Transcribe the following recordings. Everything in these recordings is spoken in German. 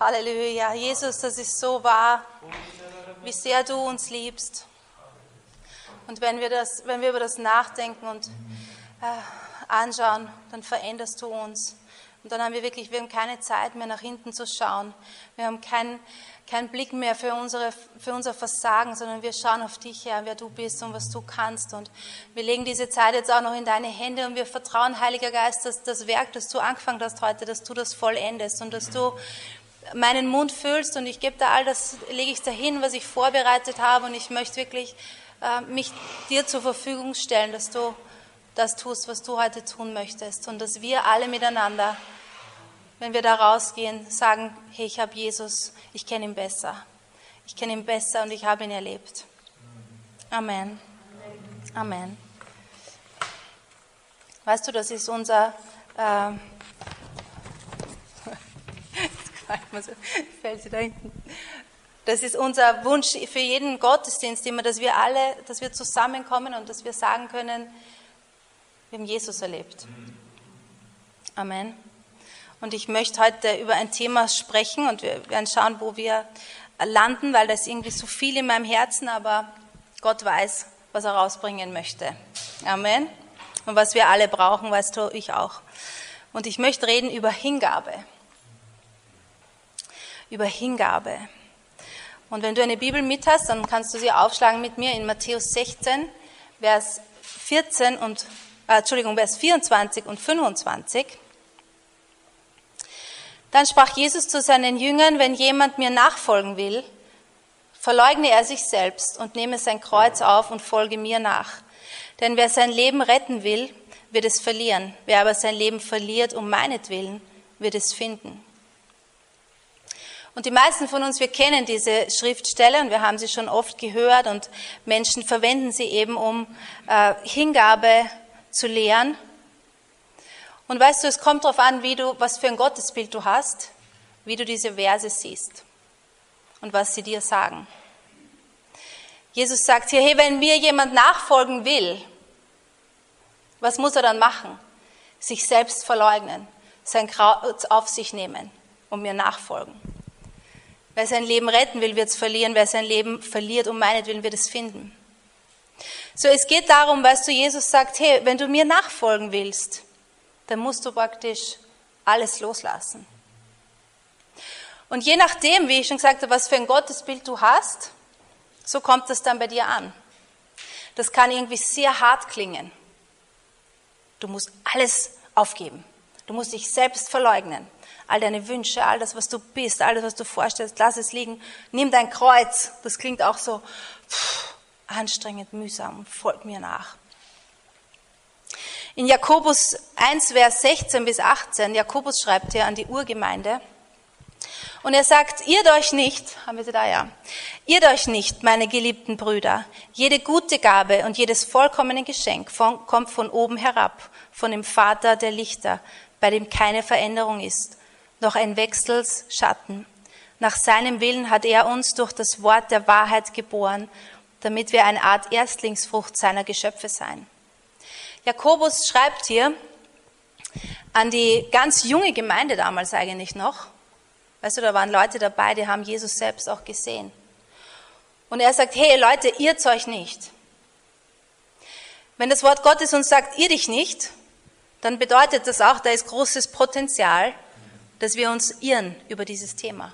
Halleluja. Jesus, das ist so wahr, wie sehr du uns liebst. Und wenn wir, das, wenn wir über das nachdenken und äh, anschauen, dann veränderst du uns. Und dann haben wir wirklich, wir haben keine Zeit mehr nach hinten zu schauen. Wir haben keinen kein Blick mehr für, unsere, für unser Versagen, sondern wir schauen auf dich, Herr, wer du bist und was du kannst. Und wir legen diese Zeit jetzt auch noch in deine Hände und wir vertrauen, Heiliger Geist, dass das Werk, das du angefangen hast heute, dass du das vollendest und dass du meinen Mund füllst und ich gebe da all das, lege ich dahin, was ich vorbereitet habe und ich möchte wirklich äh, mich dir zur Verfügung stellen, dass du das tust, was du heute tun möchtest und dass wir alle miteinander, wenn wir da rausgehen, sagen, hey, ich habe Jesus, ich kenne ihn besser. Ich kenne ihn besser und ich habe ihn erlebt. Amen. Amen. Weißt du, das ist unser... Äh, fällt sie da hinten. Das ist unser Wunsch für jeden Gottesdienst immer, dass wir alle, dass wir zusammenkommen und dass wir sagen können, wir haben Jesus erlebt. Amen. Und ich möchte heute über ein Thema sprechen und wir werden schauen, wo wir landen, weil da ist irgendwie so viel in meinem Herzen, aber Gott weiß, was er rausbringen möchte. Amen. Und was wir alle brauchen, weißt du, ich auch. Und ich möchte reden über Hingabe. Über Hingabe. Und wenn du eine Bibel mit hast, dann kannst du sie aufschlagen mit mir in Matthäus 16, Vers 14 und äh, Entschuldigung, Vers 24 und 25. Dann sprach Jesus zu seinen Jüngern, wenn jemand mir nachfolgen will, verleugne er sich selbst und nehme sein Kreuz auf und folge mir nach. Denn wer sein Leben retten will, wird es verlieren. Wer aber sein Leben verliert um meinetwillen, wird es finden. Und die meisten von uns, wir kennen diese Schriftstelle und wir haben sie schon oft gehört und Menschen verwenden sie eben, um äh, Hingabe zu lehren. Und weißt du, es kommt darauf an, wie du, was für ein Gottesbild du hast, wie du diese Verse siehst und was sie dir sagen. Jesus sagt hier, hey, wenn mir jemand nachfolgen will, was muss er dann machen? Sich selbst verleugnen, sein Kreuz auf sich nehmen und mir nachfolgen. Wer sein Leben retten will, wird es verlieren. Wer sein Leben verliert, um meinetwillen, wird es finden. So, es geht darum, weißt du, Jesus sagt, hey, wenn du mir nachfolgen willst, dann musst du praktisch alles loslassen. Und je nachdem, wie ich schon gesagt habe, was für ein Gottesbild du hast, so kommt es dann bei dir an. Das kann irgendwie sehr hart klingen. Du musst alles aufgeben. Du musst dich selbst verleugnen. All deine Wünsche, all das, was du bist, all das, was du vorstellst, lass es liegen. Nimm dein Kreuz. Das klingt auch so pff, anstrengend, mühsam. Folg mir nach. In Jakobus 1, Vers 16 bis 18, Jakobus schreibt hier an die Urgemeinde, und er sagt, irrt euch nicht, haben wir sie da, ja, irrt euch nicht, meine geliebten Brüder. Jede gute Gabe und jedes vollkommene Geschenk von, kommt von oben herab, von dem Vater der Lichter, bei dem keine Veränderung ist, noch ein Wechselsschatten. Nach seinem Willen hat er uns durch das Wort der Wahrheit geboren, damit wir eine Art Erstlingsfrucht seiner Geschöpfe sein. Jakobus schreibt hier an die ganz junge Gemeinde damals eigentlich noch. Weißt du, da waren Leute dabei, die haben Jesus selbst auch gesehen. Und er sagt, hey Leute, irrt euch nicht. Wenn das Wort Gottes uns sagt, irr dich nicht, dann bedeutet das auch, da ist großes Potenzial, dass wir uns irren über dieses Thema.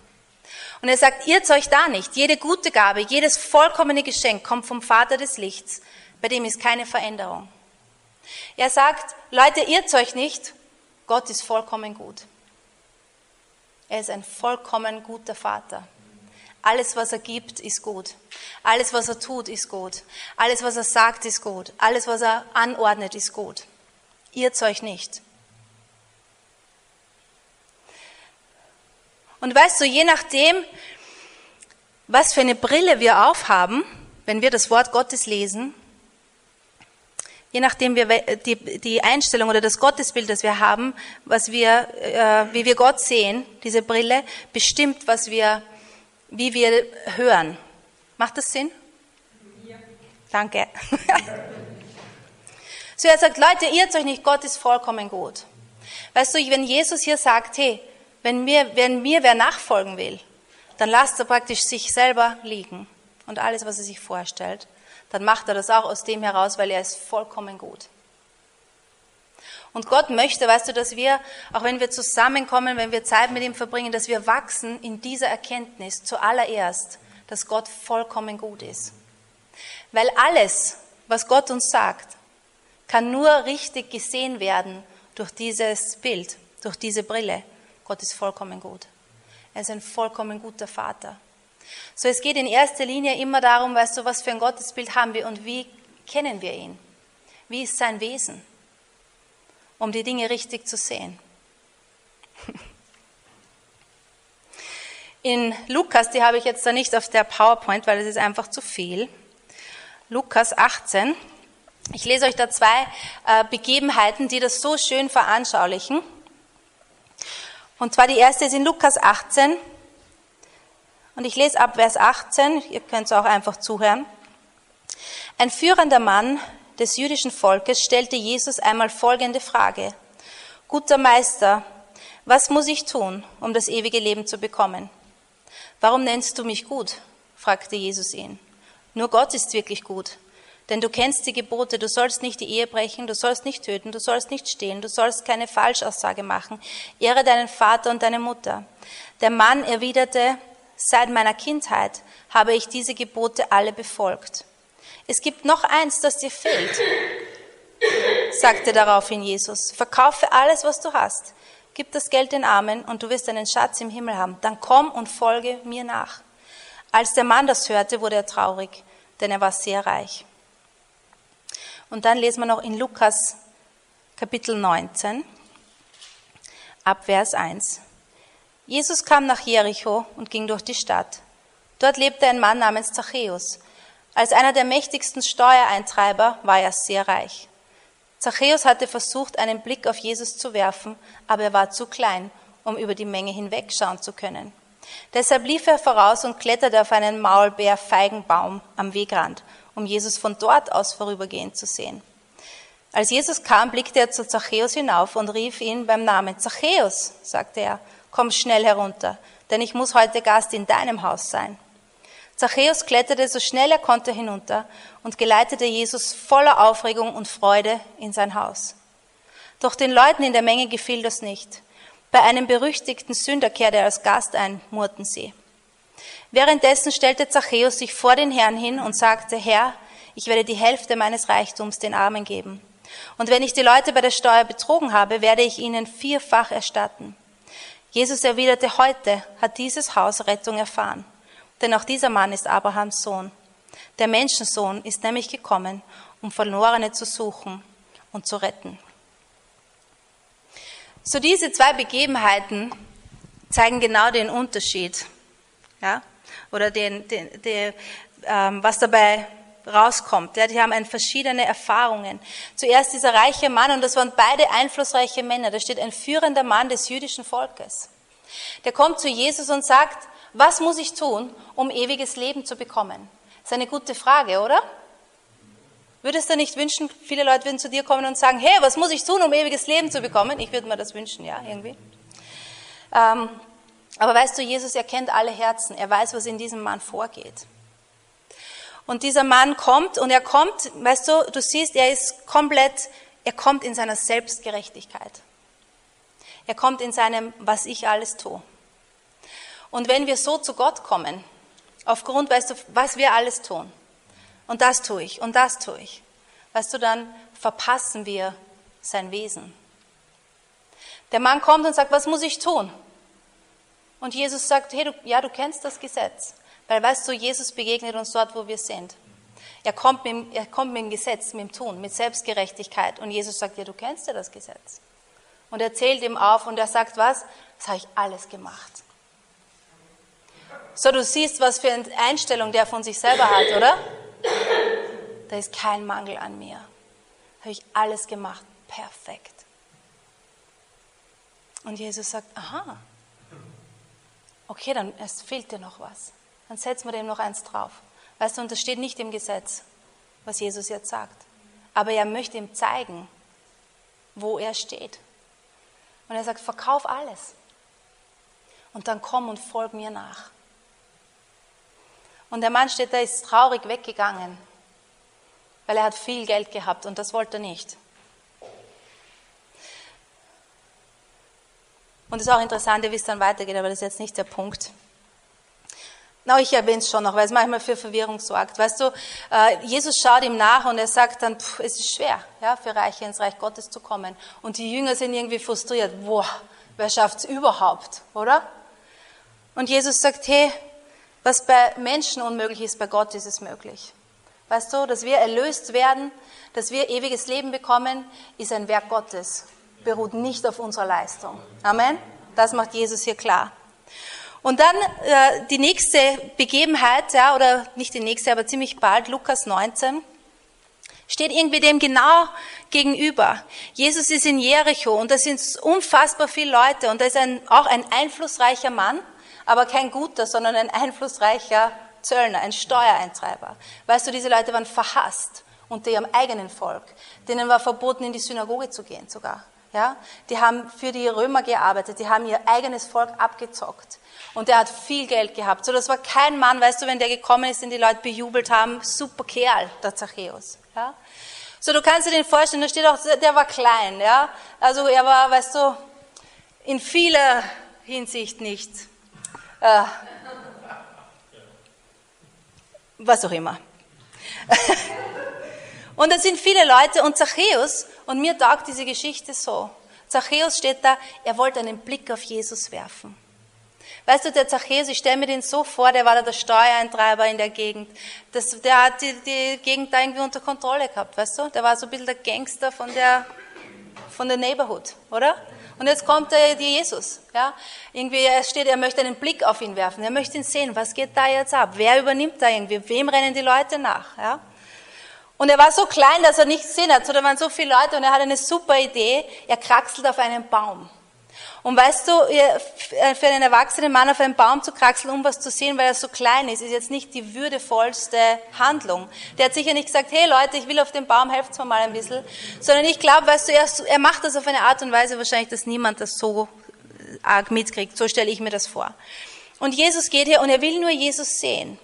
Und er sagt, irrt euch da nicht. Jede gute Gabe, jedes vollkommene Geschenk kommt vom Vater des Lichts, bei dem ist keine Veränderung. Er sagt, Leute, irrt euch nicht, Gott ist vollkommen gut. Er ist ein vollkommen guter Vater. Alles, was er gibt, ist gut. Alles, was er tut, ist gut. Alles, was er sagt, ist gut. Alles, was er anordnet, ist gut. Irrt euch nicht. Und weißt du, je nachdem, was für eine Brille wir aufhaben, wenn wir das Wort Gottes lesen, je nachdem wir die, die Einstellung oder das Gottesbild, das wir haben, was wir, äh, wie wir Gott sehen, diese Brille, bestimmt, was wir, wie wir hören. Macht das Sinn? Ja. Danke. so er sagt, Leute, irrt euch nicht, Gott ist vollkommen gut. Weißt du, wenn Jesus hier sagt, hey, Wenn mir, wenn mir wer nachfolgen will, dann lasst er praktisch sich selber liegen und alles, was er sich vorstellt. Dann macht er das auch aus dem heraus, weil er ist vollkommen gut. Und Gott möchte, weißt du, dass wir, auch wenn wir zusammenkommen, wenn wir Zeit mit ihm verbringen, dass wir wachsen in dieser Erkenntnis zuallererst, dass Gott vollkommen gut ist. Weil alles, was Gott uns sagt, kann nur richtig gesehen werden durch dieses Bild, durch diese Brille. Gott ist vollkommen gut. Er ist ein vollkommen guter Vater. So, es geht in erster Linie immer darum, weißt du, was für ein Gottesbild haben wir und wie kennen wir ihn? Wie ist sein Wesen? Um die Dinge richtig zu sehen. In Lukas, die habe ich jetzt da nicht auf der PowerPoint, weil es ist einfach zu viel. Lukas 18. Ich lese euch da zwei äh, Begebenheiten, die das so schön veranschaulichen. Und zwar die erste ist in Lukas 18. Und ich lese ab Vers 18, ihr könnt es auch einfach zuhören. Ein führender Mann des jüdischen Volkes stellte Jesus einmal folgende Frage. Guter Meister, was muss ich tun, um das ewige Leben zu bekommen? Warum nennst du mich gut? fragte Jesus ihn. Nur Gott ist wirklich gut. Denn du kennst die Gebote, du sollst nicht die Ehe brechen, du sollst nicht töten, du sollst nicht stehlen, du sollst keine Falschaussage machen, ehre deinen Vater und deine Mutter. Der Mann erwiderte, seit meiner Kindheit habe ich diese Gebote alle befolgt. Es gibt noch eins, das dir fehlt, sagte daraufhin Jesus. Verkaufe alles, was du hast, gib das Geld den Armen und du wirst einen Schatz im Himmel haben. Dann komm und folge mir nach. Als der Mann das hörte, wurde er traurig, denn er war sehr reich. Und dann lesen wir noch in Lukas Kapitel 19 ab Vers 1. Jesus kam nach Jericho und ging durch die Stadt. Dort lebte ein Mann namens Zachäus. Als einer der mächtigsten Steuereintreiber war er sehr reich. Zachäus hatte versucht, einen Blick auf Jesus zu werfen, aber er war zu klein, um über die Menge hinwegschauen zu können. Deshalb lief er voraus und kletterte auf einen Maulbeerfeigenbaum am Wegrand um Jesus von dort aus vorübergehend zu sehen. Als Jesus kam, blickte er zu Zachäus hinauf und rief ihn beim Namen. Zachäus, sagte er, komm schnell herunter, denn ich muss heute Gast in deinem Haus sein. Zachäus kletterte so schnell er konnte hinunter und geleitete Jesus voller Aufregung und Freude in sein Haus. Doch den Leuten in der Menge gefiel das nicht. Bei einem berüchtigten Sünder kehrte er als Gast ein, murrten sie. Währenddessen stellte Zachäus sich vor den Herrn hin und sagte, Herr, ich werde die Hälfte meines Reichtums den Armen geben. Und wenn ich die Leute bei der Steuer betrogen habe, werde ich ihnen vierfach erstatten. Jesus erwiderte, heute hat dieses Haus Rettung erfahren. Denn auch dieser Mann ist Abrahams Sohn. Der Menschensohn ist nämlich gekommen, um Verlorene zu suchen und zu retten. So diese zwei Begebenheiten zeigen genau den Unterschied. Ja? Oder den, den, den, ähm, was dabei rauskommt. Ja, die haben verschiedene Erfahrungen. Zuerst dieser reiche Mann, und das waren beide einflussreiche Männer. Da steht ein führender Mann des jüdischen Volkes. Der kommt zu Jesus und sagt, was muss ich tun, um ewiges Leben zu bekommen? Das ist eine gute Frage, oder? Würdest du nicht wünschen, viele Leute würden zu dir kommen und sagen, hey, was muss ich tun, um ewiges Leben zu bekommen? Ich würde mir das wünschen, ja, irgendwie. Ähm, aber weißt du, Jesus erkennt alle Herzen. Er weiß, was in diesem Mann vorgeht. Und dieser Mann kommt und er kommt, weißt du, du siehst, er ist komplett, er kommt in seiner Selbstgerechtigkeit. Er kommt in seinem, was ich alles tue. Und wenn wir so zu Gott kommen, aufgrund, weißt du, was wir alles tun, und das tue ich, und das tue ich, weißt du, dann verpassen wir sein Wesen. Der Mann kommt und sagt, was muss ich tun? Und Jesus sagt, hey, du, ja, du kennst das Gesetz. Weil weißt du, Jesus begegnet uns dort, wo wir sind. Er kommt, mit, er kommt mit dem Gesetz, mit dem Tun, mit Selbstgerechtigkeit. Und Jesus sagt, ja, du kennst ja das Gesetz. Und er zählt ihm auf und er sagt, was? Das habe ich alles gemacht. So, du siehst, was für eine Einstellung der von sich selber hat, oder? Da ist kein Mangel an mir. Habe ich alles gemacht. Perfekt. Und Jesus sagt, aha, okay, dann es fehlt dir noch was. Dann setzen wir dem noch eins drauf. Weißt du, und das steht nicht im Gesetz, was Jesus jetzt sagt. Aber er möchte ihm zeigen, wo er steht. Und er sagt, verkauf alles. Und dann komm und folg mir nach. Und der Mann steht da, ist traurig weggegangen, weil er hat viel Geld gehabt und das wollte er nicht. Und es ist auch interessant, wie es dann weitergeht, aber das ist jetzt nicht der Punkt. Na, ich erwähne es schon noch, weil es manchmal für Verwirrung sorgt. Weißt du, äh, Jesus schaut ihm nach und er sagt dann, pff, es ist schwer, ja, für Reiche ins Reich Gottes zu kommen. Und die Jünger sind irgendwie frustriert. Boah, wer schafft es überhaupt, oder? Und Jesus sagt, hey, was bei Menschen unmöglich ist, bei Gott ist es möglich. Weißt du, dass wir erlöst werden, dass wir ewiges Leben bekommen, ist ein Werk Gottes, beruht nicht auf unserer Leistung. Amen? Das macht Jesus hier klar. Und dann äh, die nächste Begebenheit, ja, oder nicht die nächste, aber ziemlich bald, Lukas 19, steht irgendwie dem genau gegenüber. Jesus ist in Jericho und da sind unfassbar viele Leute und da ist ein, auch ein einflussreicher Mann, aber kein guter, sondern ein einflussreicher Zöllner, ein Steuereintreiber. Weißt du, diese Leute waren verhasst unter ihrem eigenen Volk. Denen war verboten, in die Synagoge zu gehen sogar. Ja? Die haben für die Römer gearbeitet, die haben ihr eigenes Volk abgezockt. Und er hat viel Geld gehabt. So, das war kein Mann, weißt du, wenn der gekommen ist, den die Leute bejubelt haben, super Kerl, der Zachäus. Ja? So, du kannst dir den vorstellen, da steht auch, der war klein, ja. Also er war, weißt du, in vieler Hinsicht nicht, äh, was auch immer. und da sind viele Leute und Zachäus, und mir taugt diese Geschichte so. Zachäus steht da, er wollte einen Blick auf Jesus werfen. Weißt du, der Zachäus, ich stelle mir den so vor, der war da der Steuereintreiber in der Gegend. Das, der hat die, die Gegend da irgendwie unter Kontrolle gehabt, weißt du? Der war so ein bisschen der Gangster von der, von der Neighborhood, oder? Und jetzt kommt der, der Jesus, ja? Irgendwie, er steht, er möchte einen Blick auf ihn werfen. Er möchte ihn sehen. Was geht da jetzt ab? Wer übernimmt da irgendwie? Wem rennen die Leute nach, ja? Und er war so klein, dass er nichts gesehen hat. So, da waren so viele Leute und er hat eine super Idee. Er kraxelt auf einen Baum. Und weißt du, für einen erwachsenen Mann auf einen Baum zu kraxeln, um was zu sehen, weil er so klein ist, ist jetzt nicht die würdevollste Handlung. Der hat sicher nicht gesagt, hey Leute, ich will auf den Baum, helft mir mal ein bisschen. Sondern ich glaube, weißt du, er, er macht das auf eine Art und Weise wahrscheinlich, dass niemand das so arg mitkriegt. So stelle ich mir das vor. Und Jesus geht hier und er will nur Jesus sehen.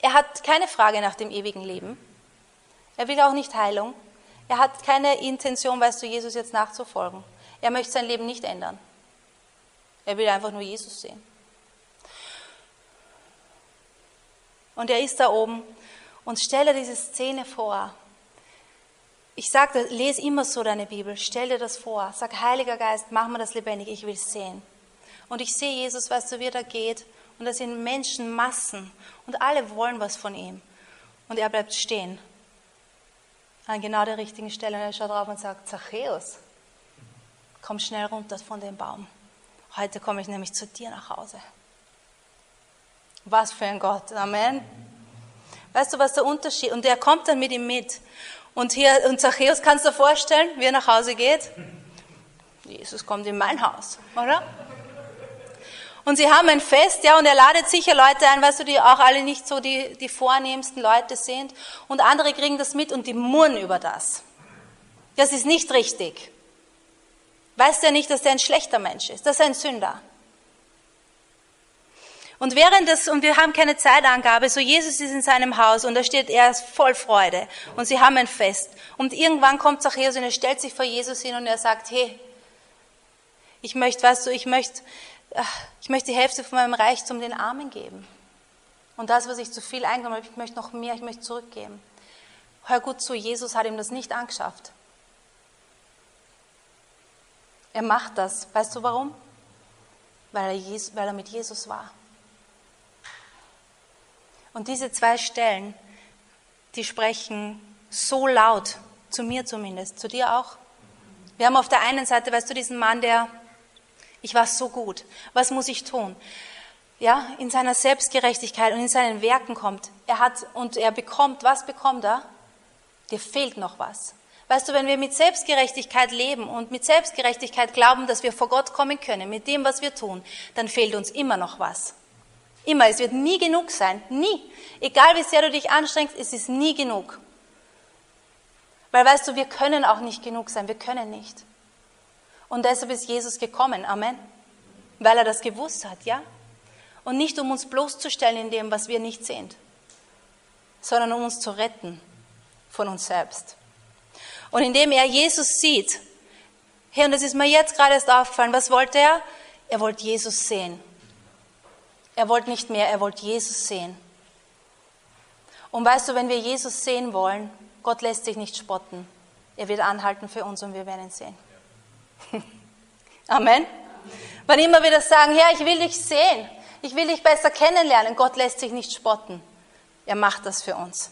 Er hat keine Frage nach dem ewigen Leben. Er will auch nicht Heilung. Er hat keine Intention, weißt du, Jesus jetzt nachzufolgen. Er möchte sein Leben nicht ändern. Er will einfach nur Jesus sehen. Und er ist da oben und stelle diese Szene vor. Ich sage, lese immer so deine Bibel, stell dir das vor. Sag, Heiliger Geist, mach mir das lebendig, ich will sehen. Und ich sehe Jesus, weißt du, wie er da geht. Und da sind Menschenmassen und alle wollen was von ihm. Und er bleibt stehen. An genau der richtigen Stelle. Und er schaut drauf und sagt, Zachäus, komm schnell runter von dem Baum. Heute komme ich nämlich zu dir nach Hause. Was für ein Gott. Amen. Weißt du, was der Unterschied? Und der kommt dann mit ihm mit. Und hier, und Zachäus, kannst du dir vorstellen, wie er nach Hause geht? Jesus kommt in mein Haus, oder? Und sie haben ein Fest, ja, und er ladet sicher Leute ein, weißt du, die auch alle nicht so die, die vornehmsten Leute sind. Und andere kriegen das mit und die murren über das. Das ist nicht richtig weiß der nicht, dass er ein schlechter Mensch ist, dass er ein Sünder. Und während das, und wir haben keine Zeitangabe, so Jesus ist in seinem Haus und da steht, er ist voll Freude und sie haben ein Fest. Und irgendwann kommt Zachäus und er stellt sich vor Jesus hin und er sagt, hey, ich möchte, weißt du, ich möchte, ich möchte die Hälfte von meinem Reichtum den Armen geben. Und das, was ich zu viel eingenommen habe, ich möchte noch mehr, ich möchte zurückgeben. Hör gut zu, Jesus hat ihm das nicht angeschafft. Er macht das. Weißt du warum? Weil er, Jesus, weil er mit Jesus war. Und diese zwei Stellen, die sprechen so laut, zu mir zumindest, zu dir auch. Wir haben auf der einen Seite, weißt du, diesen Mann, der, ich war so gut, was muss ich tun? Ja, in seiner Selbstgerechtigkeit und in seinen Werken kommt. Er hat und er bekommt, was bekommt er? Dir fehlt noch was. Weißt du, wenn wir mit Selbstgerechtigkeit leben und mit Selbstgerechtigkeit glauben, dass wir vor Gott kommen können, mit dem, was wir tun, dann fehlt uns immer noch was. Immer. Es wird nie genug sein. Nie. Egal wie sehr du dich anstrengst, es ist nie genug. Weil weißt du, wir können auch nicht genug sein. Wir können nicht. Und deshalb ist Jesus gekommen. Amen. weil er das gewusst hat, ja? Und nicht um uns bloßzustellen in dem, was wir nicht sind, sondern um uns zu retten von uns selbst. Und indem er Jesus sieht, hey, und das ist mir jetzt gerade erst aufgefallen, was wollte er? Er wollte Jesus sehen. Er wollte nicht mehr, er wollte Jesus sehen. Und weißt du, wenn wir Jesus sehen wollen, Gott lässt sich nicht spotten. Er wird anhalten für uns und wir werden ihn sehen. Amen. Wenn immer wieder sagen, Herr, ich will dich sehen, ich will dich besser kennenlernen, Gott lässt sich nicht spotten. Er macht das für uns.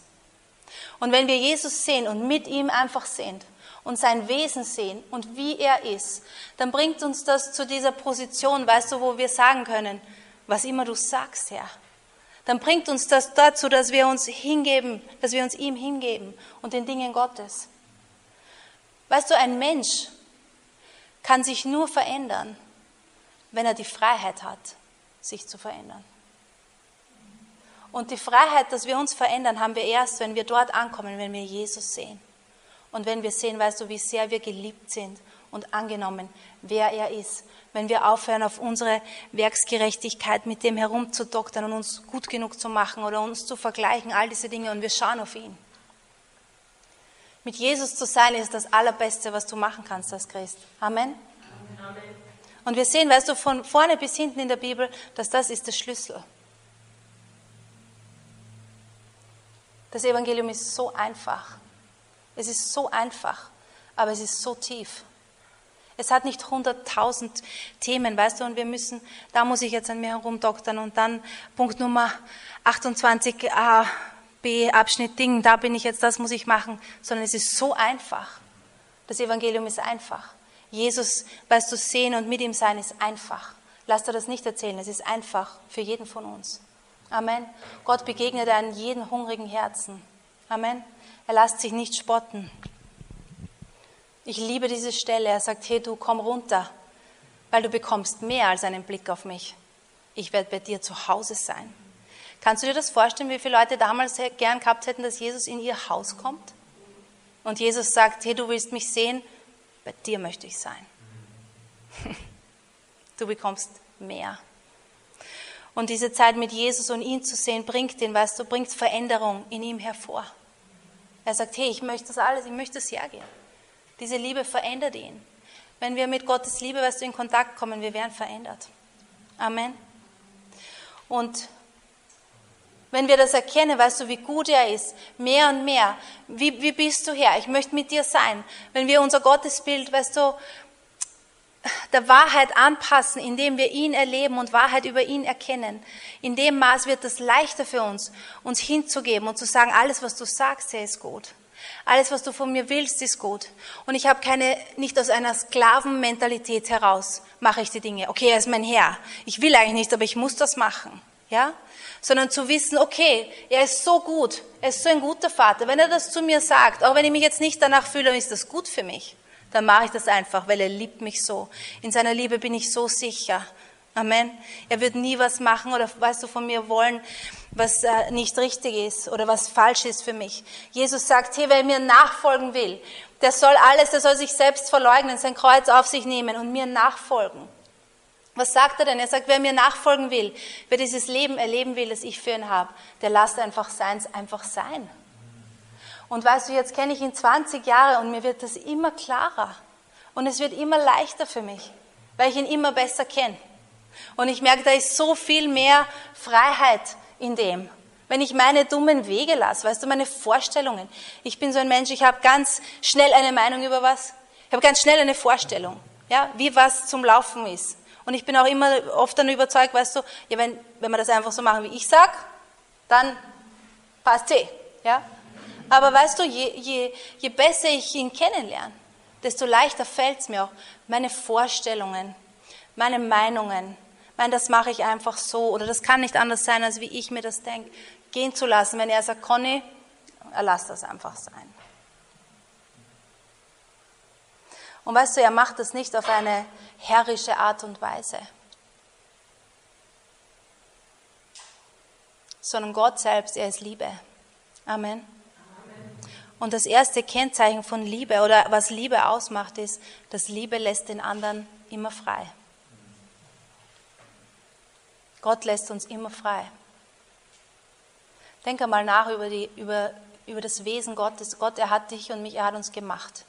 Und wenn wir Jesus sehen und mit ihm einfach sind und sein Wesen sehen und wie er ist, dann bringt uns das zu dieser Position, weißt du, wo wir sagen können, was immer du sagst, Herr, dann bringt uns das dazu, dass wir uns hingeben, dass wir uns ihm hingeben und den Dingen Gottes. Weißt du, ein Mensch kann sich nur verändern, wenn er die Freiheit hat, sich zu verändern. Und die Freiheit, dass wir uns verändern, haben wir erst, wenn wir dort ankommen, wenn wir Jesus sehen. Und wenn wir sehen, weißt du, wie sehr wir geliebt sind und angenommen, wer er ist. Wenn wir aufhören, auf unsere Werksgerechtigkeit mit dem herumzudoktern und uns gut genug zu machen oder uns zu vergleichen, all diese Dinge, und wir schauen auf ihn. Mit Jesus zu sein ist das Allerbeste, was du machen kannst als Christ. Amen. Amen. Und wir sehen, weißt du, von vorne bis hinten in der Bibel, dass das ist der Schlüssel. Das Evangelium ist so einfach. Es ist so einfach, aber es ist so tief. Es hat nicht hunderttausend Themen, weißt du, und wir müssen, da muss ich jetzt an mir herumdoktern und dann Punkt Nummer 28 A, Abschnitt Ding, da bin ich jetzt, das muss ich machen, sondern es ist so einfach. Das Evangelium ist einfach. Jesus, weißt du, sehen und mit ihm sein ist einfach. Lass dir das nicht erzählen, es ist einfach für jeden von uns. Amen. Gott begegnet an jedem hungrigen Herzen. Amen. Er lässt sich nicht spotten. Ich liebe diese Stelle. Er sagt, hey, du komm runter, weil du bekommst mehr als einen Blick auf mich. Ich werde bei dir zu Hause sein. Kannst du dir das vorstellen, wie viele Leute damals gern gehabt hätten, dass Jesus in ihr Haus kommt? Und Jesus sagt, hey, du willst mich sehen, bei dir möchte ich sein. Du bekommst mehr. Und diese Zeit mit Jesus und ihn zu sehen, bringt den, weißt du, bringt Veränderung in ihm hervor. Er sagt, hey, ich möchte das alles, ich möchte das hergehen. Diese Liebe verändert ihn. Wenn wir mit Gottes Liebe, weißt du, in Kontakt kommen, wir werden verändert. Amen. Und wenn wir das erkennen, weißt du, wie gut er ist, mehr und mehr, wie, wie bist du her? Ich möchte mit dir sein. Wenn wir unser Gottesbild, weißt du, der Wahrheit anpassen, indem wir ihn erleben und Wahrheit über ihn erkennen. In dem Maß wird es leichter für uns, uns hinzugeben und zu sagen, alles, was du sagst, ist gut. Alles, was du von mir willst, ist gut. Und ich habe keine, nicht aus einer Sklavenmentalität heraus mache ich die Dinge. Okay, er ist mein Herr. Ich will eigentlich nicht, aber ich muss das machen. Ja? Sondern zu wissen, okay, er ist so gut. Er ist so ein guter Vater. Wenn er das zu mir sagt, auch wenn ich mich jetzt nicht danach fühle, ist das gut für mich. Dann mache ich das einfach, weil er liebt mich so. In seiner Liebe bin ich so sicher. Amen. Er wird nie was machen oder weißt du von mir wollen, was äh, nicht richtig ist oder was falsch ist für mich. Jesus sagt, hey, wer mir nachfolgen will, der soll alles, der soll sich selbst verleugnen, sein Kreuz auf sich nehmen und mir nachfolgen. Was sagt er denn? Er sagt, wer mir nachfolgen will, wer dieses Leben erleben will, das ich für ihn habe, der lasst einfach seins einfach sein. Und weißt du, jetzt kenne ich ihn 20 Jahre und mir wird das immer klarer. Und es wird immer leichter für mich, weil ich ihn immer besser kenne. Und ich merke, da ist so viel mehr Freiheit in dem. Wenn ich meine dummen Wege lasse, weißt du, meine Vorstellungen. Ich bin so ein Mensch, ich habe ganz schnell eine Meinung über was. Ich habe ganz schnell eine Vorstellung, ja, wie was zum Laufen ist. Und ich bin auch immer oft dann überzeugt, weißt du, ja, wenn, wenn wir das einfach so machen, wie ich sag, dann passt eh, ja. Aber weißt du, je, je, je besser ich ihn kennenlerne, desto leichter fällt es mir auch, meine Vorstellungen, meine Meinungen, Nein, das mache ich einfach so oder das kann nicht anders sein, als wie ich mir das denke, gehen zu lassen. Wenn er sagt, Conny, lass das einfach sein. Und weißt du, er macht das nicht auf eine herrische Art und Weise, sondern Gott selbst, er ist Liebe. Amen. Und das erste Kennzeichen von Liebe oder was Liebe ausmacht, ist, dass Liebe lässt den anderen immer frei. Gott lässt uns immer frei. Denk einmal nach über, die, über, über das Wesen Gottes. Gott, er hat dich und mich, er hat uns gemacht.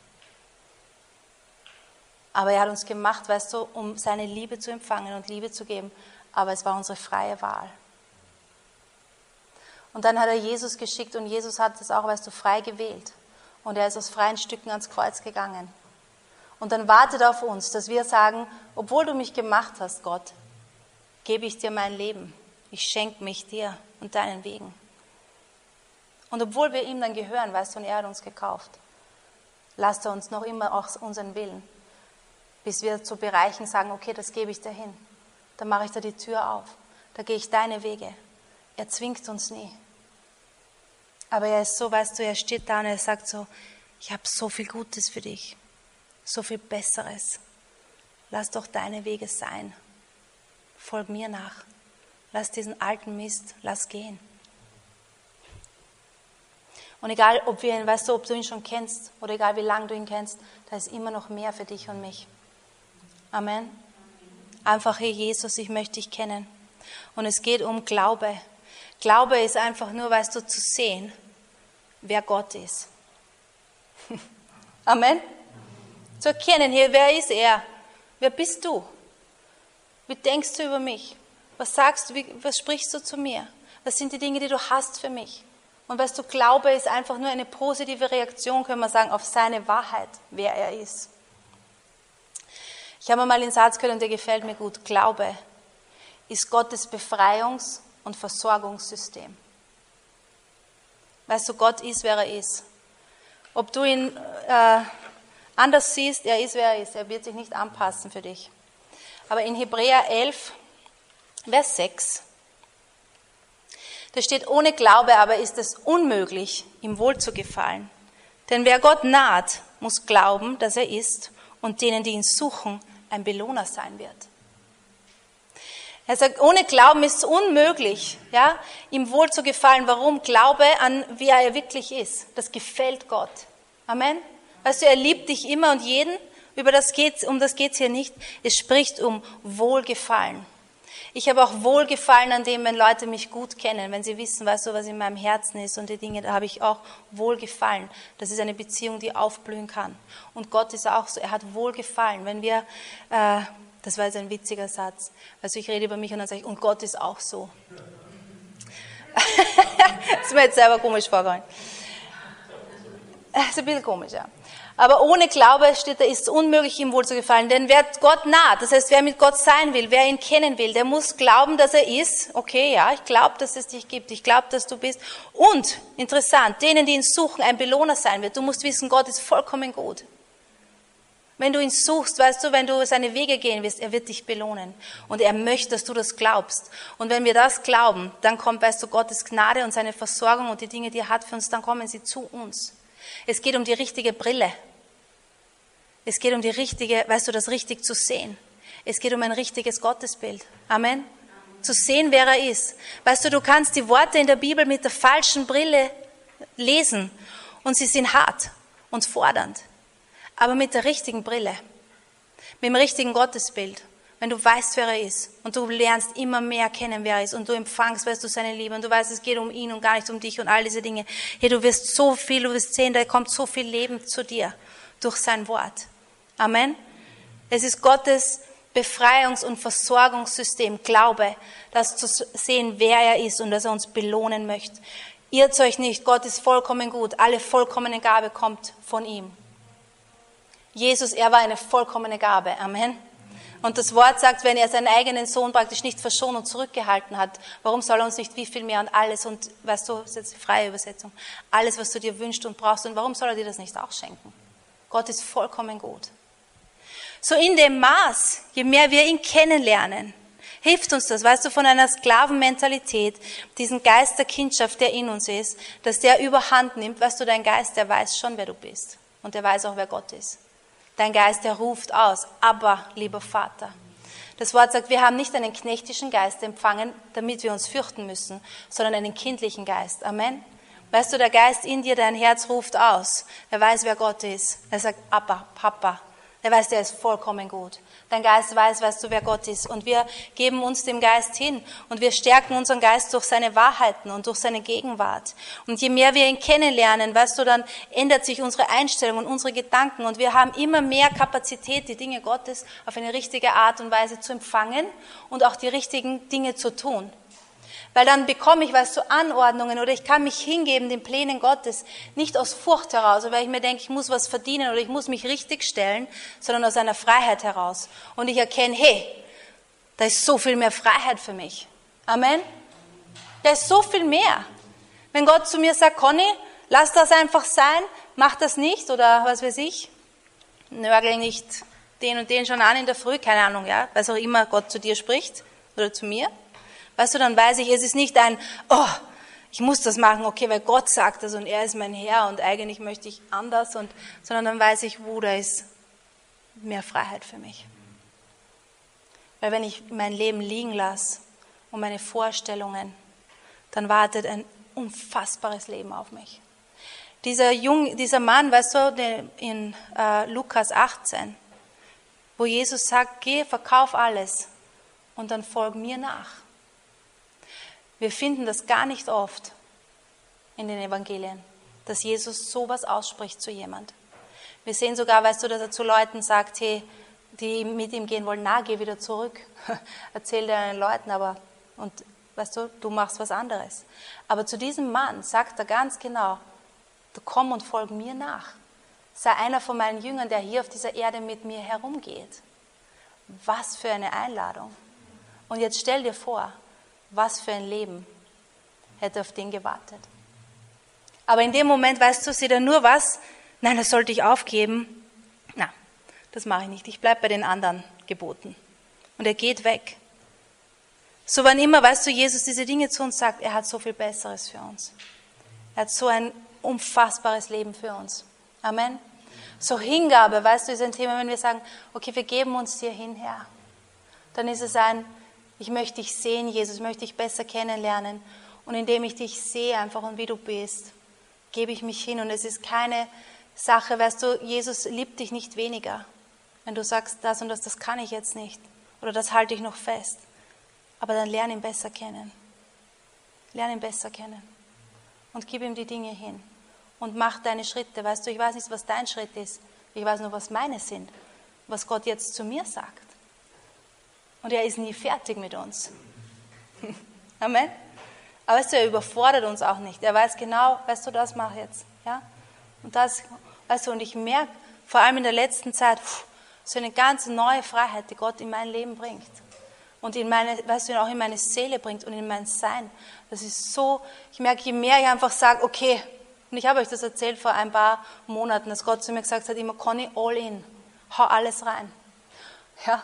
Aber er hat uns gemacht, weißt du, um seine Liebe zu empfangen und Liebe zu geben. Aber es war unsere freie Wahl. Und dann hat er Jesus geschickt und Jesus hat es auch, weißt du, frei gewählt. Und er ist aus freien Stücken ans Kreuz gegangen. Und dann wartet auf uns, dass wir sagen, obwohl du mich gemacht hast, Gott, gebe ich dir mein Leben. Ich schenke mich dir und deinen Wegen. Und obwohl wir ihm dann gehören, weißt du, und er hat uns gekauft, lasst er uns noch immer auch unseren Willen, bis wir zu Bereichen sagen, okay, das gebe ich dir hin. Dann mache ich da die Tür auf. Da gehe ich deine Wege. Er zwingt uns nie. Aber er ist so, weißt du, er steht da und er sagt so, ich habe so viel Gutes für dich, so viel Besseres. Lass doch deine Wege sein. Folg mir nach. Lass diesen alten Mist, lass gehen. Und egal, ob, wir ihn, weißt du, ob du ihn schon kennst oder egal, wie lange du ihn kennst, da ist immer noch mehr für dich und mich. Amen. Einfach, Herr Jesus, ich möchte dich kennen. Und es geht um Glaube. Glaube ist einfach nur, weißt du, zu sehen, wer Gott ist. Amen. Zu erkennen, hier, wer ist er? Wer bist du? Wie denkst du über mich? Was sagst du? Wie, was sprichst du zu mir? Was sind die Dinge, die du hast für mich? Und weißt du, Glaube ist einfach nur eine positive Reaktion, können wir sagen, auf seine Wahrheit, wer er ist. Ich habe mal den Satz gehört und der gefällt mir gut. Glaube ist Gottes Befreiungs- und Versorgungssystem. Weißt du, Gott ist, wer er ist. Ob du ihn äh, anders siehst, er ist, wer er ist. Er wird sich nicht anpassen für dich. Aber in Hebräer 11, Vers 6 da steht, ohne Glaube aber ist es unmöglich, ihm wohl zu gefallen. Denn wer Gott naht, muss glauben, dass er ist und denen, die ihn suchen, ein Belohner sein wird. Er sagt, ohne Glauben ist es unmöglich, ja, ihm wohl zu gefallen. Warum? Glaube an, wie er wirklich ist. Das gefällt Gott. Amen. Weißt du, er liebt dich immer und jeden. Über das geht's, um das geht's hier nicht. Es spricht um Wohlgefallen. Ich habe auch Wohlgefallen an dem, wenn Leute mich gut kennen, wenn sie wissen, weißt du, was in meinem Herzen ist und die Dinge, da habe ich auch Wohlgefallen. Das ist eine Beziehung, die aufblühen kann. Und Gott ist auch so, er hat Wohlgefallen. Wenn wir, äh, das war jetzt ein witziger Satz, also ich rede über mich und dann sage ich, und Gott ist auch so. das ist mir jetzt selber komisch vorgegangen. Das ist ein bisschen komisch, ja. Aber ohne Glaube steht da, ist es unmöglich, ihm wohl zu gefallen. Denn wer Gott naht, das heißt, wer mit Gott sein will, wer ihn kennen will, der muss glauben, dass er ist. Okay, ja, ich glaube, dass es dich gibt. Ich glaube, dass du bist. Und, interessant, denen, die ihn suchen, ein Belohner sein wird. Du musst wissen, Gott ist vollkommen gut. Wenn du ihn suchst, weißt du, wenn du seine Wege gehen wirst, er wird dich belohnen. Und er möchte, dass du das glaubst. Und wenn wir das glauben, dann kommt, weißt du, Gottes Gnade und seine Versorgung und die Dinge, die er hat für uns, dann kommen sie zu uns. Es geht um die richtige Brille. Es geht um die richtige, weißt du, das richtig zu sehen. Es geht um ein richtiges Gottesbild. Amen. Zu sehen, wer er ist. Weißt du, du kannst die Worte in der Bibel mit der falschen Brille lesen und sie sind hart und fordernd. Aber mit der richtigen Brille, mit dem richtigen Gottesbild, wenn du weißt, wer er ist und du lernst immer mehr kennen, wer er ist und du empfangst, weißt du, seine Liebe und du weißt, es geht um ihn und gar nicht um dich und all diese Dinge. Hey, du wirst so viel, du wirst sehen, da kommt so viel Leben zu dir durch sein Wort. Amen. Es ist Gottes Befreiungs- und Versorgungssystem, Glaube, das zu sehen, wer er ist und dass er uns belohnen möchte. Irrt euch nicht, Gott ist vollkommen gut. Alle vollkommene Gabe kommt von ihm. Jesus, er war eine vollkommene Gabe. Amen. Und das Wort sagt, wenn er seinen eigenen Sohn praktisch nicht verschont und zurückgehalten hat, warum soll er uns nicht wie viel mehr und alles und, weißt du, das ist jetzt die freie Übersetzung, alles, was du dir wünschst und brauchst und warum soll er dir das nicht auch schenken? Gott ist vollkommen gut. So in dem Maß, je mehr wir ihn kennenlernen, hilft uns das, weißt du, von einer Sklavenmentalität, diesen Geist der Kindschaft, der in uns ist, dass der überhand nimmt, weißt du, dein Geist, der weiß schon, wer du bist und der weiß auch, wer Gott ist. Dein Geist, der ruft aus, aber lieber Vater. Das Wort sagt, wir haben nicht einen knechtischen Geist empfangen, damit wir uns fürchten müssen, sondern einen kindlichen Geist. Amen. Weißt du, der Geist in dir, dein Herz ruft aus. Er weiß, wer Gott ist. Er sagt, Abba, Papa, Er weiß, der ist vollkommen gut. Dein Geist weiß, weißt du, wer Gott ist. Und wir geben uns dem Geist hin und wir stärken unseren Geist durch seine Wahrheiten und durch seine Gegenwart. Und je mehr wir ihn kennenlernen, weißt du, dann ändert sich unsere Einstellung und unsere Gedanken und wir haben immer mehr Kapazität, die Dinge Gottes auf eine richtige Art und Weise zu empfangen und auch die richtigen Dinge zu tun. Weil dann bekomme ich, weißt du, Anordnungen oder ich kann mich hingeben den Plänen Gottes, nicht aus Furcht heraus, weil ich mir denke, ich muss was verdienen oder ich muss mich richtig stellen, sondern aus einer Freiheit heraus. Und ich erkenne, hey, da ist so viel mehr Freiheit für mich. Amen. Da ist so viel mehr. Wenn Gott zu mir sagt, Conny, lass das einfach sein, mach das nicht oder was weiß ich, nörgel nicht den und den schon an in der Früh, keine Ahnung, ja, was auch immer Gott zu dir spricht oder zu mir. Weißt du, dann weiß ich, es ist nicht ein, oh, ich muss das machen, okay, weil Gott sagt das und er ist mein Herr und eigentlich möchte ich anders, und, sondern dann weiß ich, wo da ist mehr Freiheit für mich. Weil wenn ich mein Leben liegen lasse und meine Vorstellungen, dann wartet ein unfassbares Leben auf mich. Dieser, Jung, dieser Mann, weißt du, in äh, Lukas 18, wo Jesus sagt, geh, verkauf alles und dann folg mir nach. Wir finden das gar nicht oft in den Evangelien, dass Jesus sowas ausspricht zu jemand. Wir sehen sogar, weißt du, dass er zu Leuten sagt, hey, die mit ihm gehen wollen, na, geh wieder zurück. Erzähl deinen Leuten, aber, und weißt du, du machst was anderes. Aber zu diesem Mann sagt er ganz genau, du komm und folg mir nach. Sei einer von meinen Jüngern, der hier auf dieser Erde mit mir herumgeht. Was für eine Einladung. Und jetzt stell dir vor, was für ein Leben hätte auf den gewartet. Aber in dem Moment weißt du, sieht er nur was, nein, das sollte ich aufgeben. Na, das mache ich nicht. Ich bleibe bei den anderen Geboten. Und er geht weg. So wann immer, weißt du, Jesus diese Dinge zu uns sagt, er hat so viel Besseres für uns. Er hat so ein unfassbares Leben für uns. Amen. So Hingabe, weißt du, ist ein Thema, wenn wir sagen, okay, wir geben uns dir hin, Herr. Dann ist es ein, ich möchte dich sehen, Jesus, ich möchte dich besser kennenlernen. Und indem ich dich sehe einfach und wie du bist, gebe ich mich hin. Und es ist keine Sache, weißt du, Jesus liebt dich nicht weniger. Wenn du sagst, das und das, das kann ich jetzt nicht. Oder das halte ich noch fest. Aber dann lerne ihn besser kennen. Lerne ihn besser kennen. Und gib ihm die Dinge hin. Und mach deine Schritte. Weißt du, ich weiß nicht, was dein Schritt ist. Ich weiß nur, was meine sind. Was Gott jetzt zu mir sagt. Und er ist nie fertig mit uns. Amen. Aber weißt du, er überfordert uns auch nicht. Er weiß genau, weißt du, das mach jetzt. Ja? Und das, weißt du, und ich merke, vor allem in der letzten Zeit, so eine ganz neue Freiheit, die Gott in mein Leben bringt. Und in meine, weißt du, auch in meine Seele bringt und in mein Sein. Das ist so, ich merke, je mehr ich einfach sage, okay, und ich habe euch das erzählt vor ein paar Monaten, dass Gott zu mir gesagt hat, immer, Conny, all in, hau alles rein. Ja,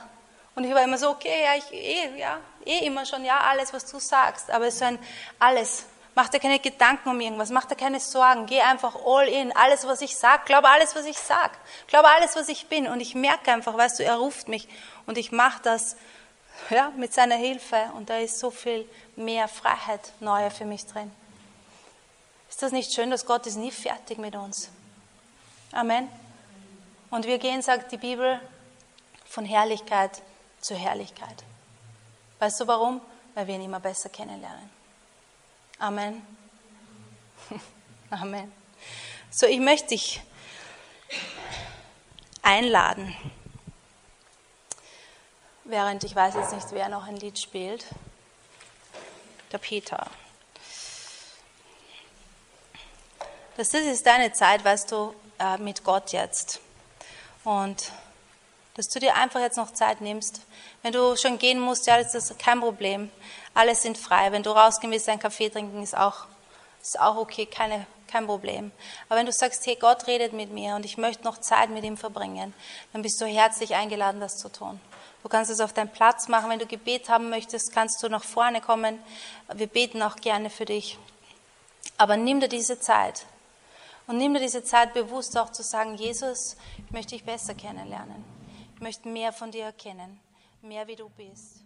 und ich war immer so, okay, ja, ich eh, ja, eh immer schon, ja, alles, was du sagst. Aber es ist so ein alles. Mach dir keine Gedanken um irgendwas, mach dir keine Sorgen, geh einfach all in, alles, was ich sag, glaube alles, was ich sag, glaube alles, was ich bin. Und ich merke einfach, weißt du, er ruft mich und ich mache das ja, mit seiner Hilfe und da ist so viel mehr Freiheit, neue für mich drin. Ist das nicht schön, dass Gott ist nie fertig mit uns? Amen. Und wir gehen, sagt die Bibel, von Herrlichkeit zur Herrlichkeit. Weißt du warum? Weil wir ihn immer besser kennenlernen. Amen. Amen. So, ich möchte dich einladen, während ich weiß jetzt nicht, wer noch ein Lied spielt. Der Peter. Das ist deine Zeit, weißt du, äh, mit Gott jetzt. Und dass du dir einfach jetzt noch Zeit nimmst. Wenn du schon gehen musst, ja, das ist kein Problem. Alle sind frei. Wenn du rausgehen willst, einen Kaffee trinken, ist auch, ist auch okay, keine, kein Problem. Aber wenn du sagst, hey, Gott redet mit mir und ich möchte noch Zeit mit ihm verbringen, dann bist du herzlich eingeladen, das zu tun. Du kannst es auf deinem Platz machen. Wenn du Gebet haben möchtest, kannst du nach vorne kommen. Wir beten auch gerne für dich. Aber nimm dir diese Zeit. Und nimm dir diese Zeit bewusst auch zu sagen, Jesus, ich möchte dich besser kennenlernen möchte mehr von dir erkennen, mehr wie du bist.